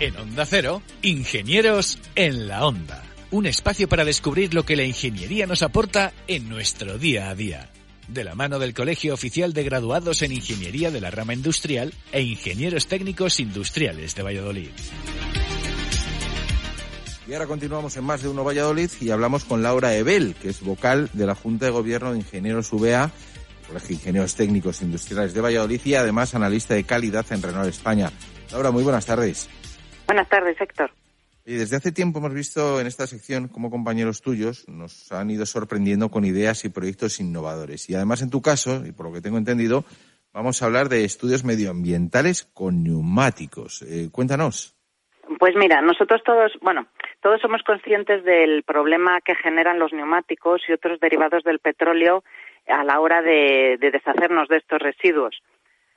En Onda Cero, Ingenieros en la Onda. Un espacio para descubrir lo que la ingeniería nos aporta en nuestro día a día. De la mano del Colegio Oficial de Graduados en Ingeniería de la Rama Industrial e Ingenieros Técnicos Industriales de Valladolid. Y ahora continuamos en Más de Uno Valladolid y hablamos con Laura Ebel, que es vocal de la Junta de Gobierno de Ingenieros VA, Colegio Ingenieros Técnicos Industriales de Valladolid y además analista de calidad en Renault España. Laura, muy buenas tardes. Buenas tardes, Héctor. Y desde hace tiempo hemos visto en esta sección cómo compañeros tuyos nos han ido sorprendiendo con ideas y proyectos innovadores. Y además, en tu caso, y por lo que tengo entendido, vamos a hablar de estudios medioambientales con neumáticos. Eh, cuéntanos. Pues mira, nosotros todos, bueno, todos somos conscientes del problema que generan los neumáticos y otros derivados del petróleo a la hora de deshacernos de estos residuos.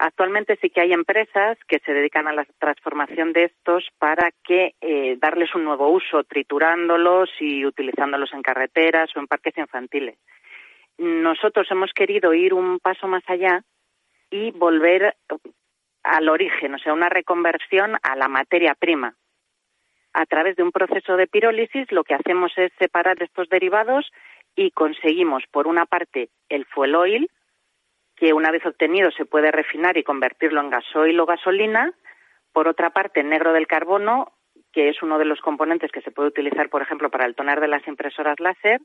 Actualmente sí que hay empresas que se dedican a la transformación de estos para que eh, darles un nuevo uso, triturándolos y utilizándolos en carreteras o en parques infantiles. Nosotros hemos querido ir un paso más allá y volver al origen, o sea, una reconversión a la materia prima. A través de un proceso de pirólisis lo que hacemos es separar estos derivados y conseguimos, por una parte, el fuel oil, que una vez obtenido se puede refinar y convertirlo en gasoil o gasolina. Por otra parte, negro del carbono, que es uno de los componentes que se puede utilizar, por ejemplo, para el toner de las impresoras láser.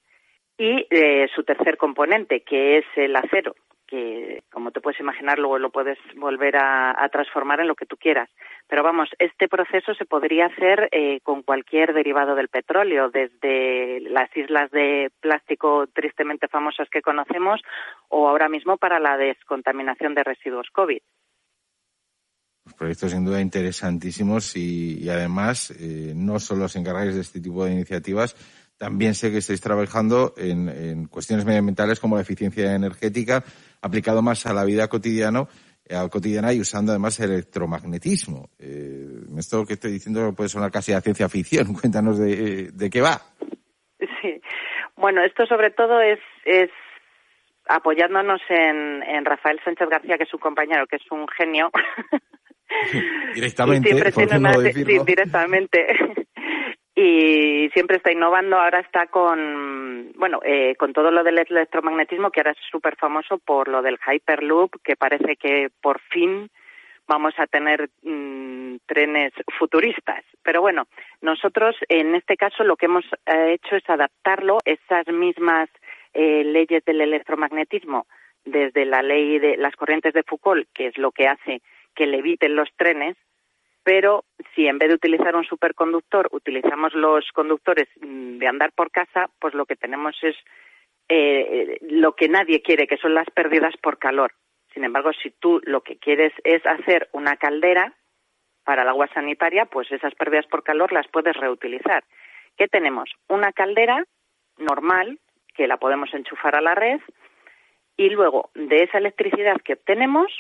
Y eh, su tercer componente, que es el acero, que, como te puedes imaginar, luego lo puedes volver a, transformar en lo que tú quieras. Pero vamos, este proceso se podría hacer eh, con cualquier derivado del petróleo, desde las islas de plástico tristemente famosas que conocemos o ahora mismo para la descontaminación de residuos COVID. Proyectos sin duda interesantísimos y, además eh, no solo os encargáis de este tipo de iniciativas, también sé que estáis trabajando en, cuestiones medioambientales como la eficiencia energética, aplicado más a la vida cotidiana, eh, cotidiana y usando además el electromagnetismo. Eh, esto que estoy diciendo puede sonar casi a ciencia ficción. Cuéntanos de, qué va. Sí. Bueno, esto sobre todo es, es apoyándonos en, en Rafael Sánchez García, que es un compañero, que es un genio. Directamente, sí, directamente y siempre está innovando. Ahora está con, bueno, eh, con todo lo del electromagnetismo, que ahora es súper famoso por lo del Hyperloop, que parece que por fin vamos a tener mm, trenes futuristas. Pero bueno, nosotros en este caso lo que hemos eh, hecho es adaptarlo, esas mismas eh, leyes del electromagnetismo, desde la ley de las corrientes de Foucault, que es lo que hace que le eviten los trenes, pero si en vez de utilizar un superconductor utilizamos los conductores mm, de andar por casa, pues lo que tenemos es eh, lo que nadie quiere, que son las pérdidas por calor. Sin embargo, si tú lo que quieres es hacer una caldera para el agua sanitaria, pues esas pérdidas por calor las puedes reutilizar. ¿Qué tenemos? Una caldera normal que la podemos enchufar a la red y luego de esa electricidad que obtenemos,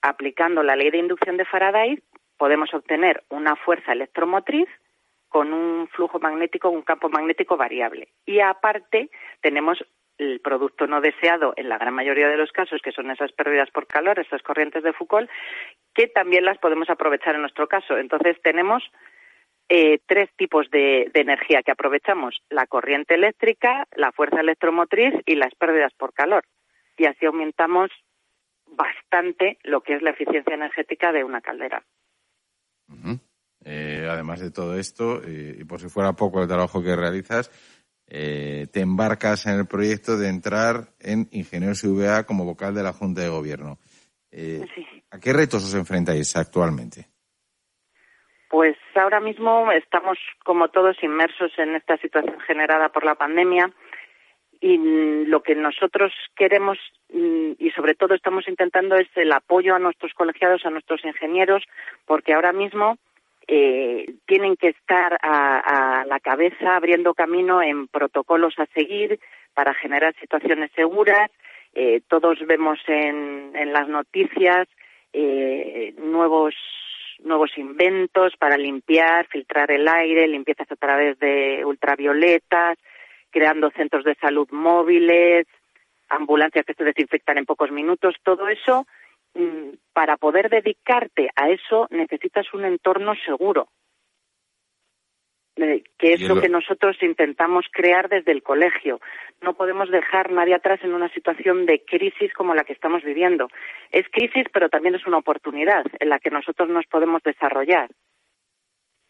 aplicando la ley de inducción de Faraday, podemos obtener una fuerza electromotriz con un flujo magnético, un campo magnético variable. Y aparte tenemos el producto no deseado en la gran mayoría de los casos, que son esas pérdidas por calor, esas corrientes de Foucault, que también las podemos aprovechar en nuestro caso. Entonces tenemos eh, tres tipos de, de, energía que aprovechamos, la corriente eléctrica, la fuerza electromotriz y las pérdidas por calor. Y así aumentamos bastante lo que es la eficiencia energética de una caldera. Eh, además de todo esto, eh, y por si fuera poco el trabajo que realizas, eh, te embarcas en el proyecto de entrar en Ingenieros VA como vocal de la Junta de Gobierno. ¿A qué retos os enfrentáis actualmente? Pues ahora mismo estamos, como todos, inmersos en esta situación generada por la pandemia y lo que nosotros queremos mm, y sobre todo estamos intentando es el apoyo a nuestros colegiados, a nuestros ingenieros, porque ahora mismo eh, tienen que estar a, la cabeza abriendo camino en protocolos a seguir para generar situaciones seguras. Eh, todos vemos en, las noticias eh, nuevos nuevos inventos para limpiar, filtrar el aire, limpiezas a través de ultravioletas, creando centros de salud móviles, ambulancias que se desinfectan en pocos minutos, todo eso, mm, para poder dedicarte a eso necesitas un entorno seguro. eh, que es lo que nosotros intentamos crear desde el colegio. No podemos dejar nadie atrás en una situación de crisis como la que estamos viviendo. Es crisis, pero también es una oportunidad en la que nosotros nos podemos desarrollar.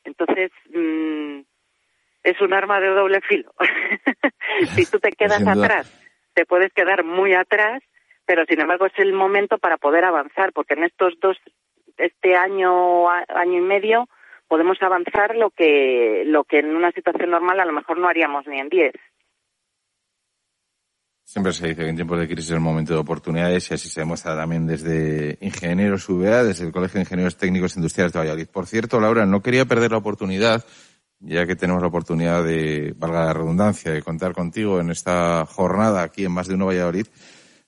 Entonces, mm, es un arma de doble filo. si tú te quedas atrás, te puedes quedar muy atrás, pero sin embargo es el momento para poder avanzar, porque en estos dos, este año, año y medio, podemos avanzar lo que, lo que en una situación normal a lo mejor no haríamos ni en diez. Siempre se dice que en tiempos de crisis es el momento de oportunidades y así se demuestra también desde Ingenieros VA, desde el Colegio de Ingenieros Técnicos Industriales de Valladolid. Por cierto, Laura, no quería perder la oportunidad, ya que tenemos la oportunidad de, valga la redundancia, de contar contigo en esta jornada aquí en Más de Uno Valladolid,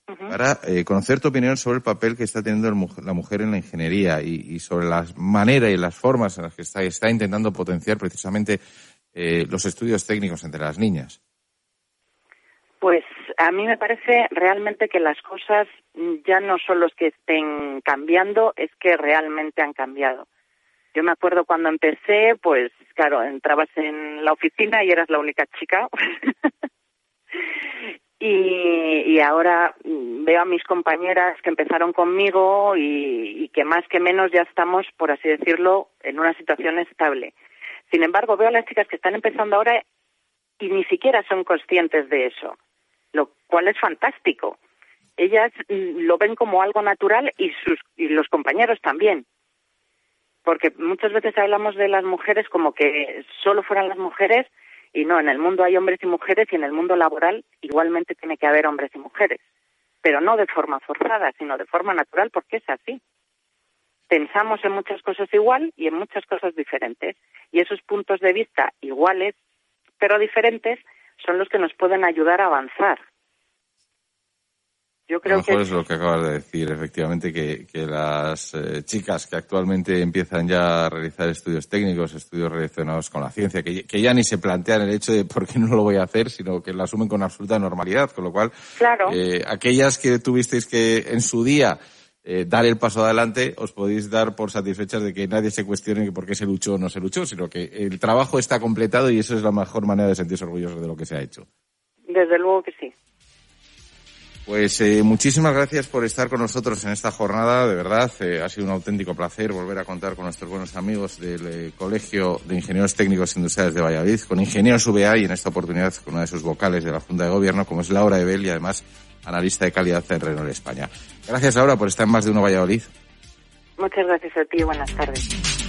para eh, conocer tu opinión sobre el papel que está teniendo la mujer en la ingeniería y, sobre las maneras y las formas en las que está, está intentando potenciar precisamente eh, los estudios técnicos entre las niñas. Pues a mí me parece realmente que las cosas ya no son los que estén cambiando, es que realmente han cambiado. Yo me acuerdo cuando empecé, pues claro, entrabas en la oficina y eras la única chica. Y, ahora veo a mis compañeras que empezaron conmigo y, que más que menos ya estamos, por así decirlo, en una situación estable. Sin embargo, veo a las chicas que están empezando ahora y ni siquiera son conscientes de eso, lo cual es fantástico. Ellas lo ven como algo natural y, sus, y los compañeros también. Porque muchas veces hablamos de las mujeres como que solo fueran las mujeres y no, en el mundo hay hombres y mujeres y en el mundo laboral igualmente tiene que haber hombres y mujeres, pero no de forma forzada, sino de forma natural porque es así. Pensamos en muchas cosas igual y en muchas cosas diferentes y esos puntos de vista iguales pero diferentes son los que nos pueden ayudar a avanzar. Yo creo que es lo que acabas de decir, efectivamente, que, las eh, chicas que actualmente empiezan ya a realizar estudios técnicos, estudios relacionados con la ciencia, que, ya ni se plantean el hecho de por qué no lo voy a hacer, sino que lo asumen con absoluta normalidad, con lo cual, claro. eh, aquellas que tuvisteis que en su día eh, dar el paso adelante, os podéis dar por satisfechas de que nadie se cuestione por qué se luchó o no se luchó, sino que el trabajo está completado y eso es la mejor manera de sentirse orgullosos de lo que se ha hecho. Desde luego que sí. Pues eh, muchísimas gracias por estar con nosotros en esta jornada. De verdad, eh, ha sido un auténtico placer volver a contar con nuestros buenos amigos del eh, Colegio de Ingenieros Técnicos Industriales de Valladolid, con Ingenieros VA y en esta oportunidad con una de sus vocales de la Junta de Gobierno, como es Laura Ebel y además analista de calidad en Renault España. Gracias, Laura, por estar en más de uno Valladolid. Muchas gracias a ti. Buenas tardes.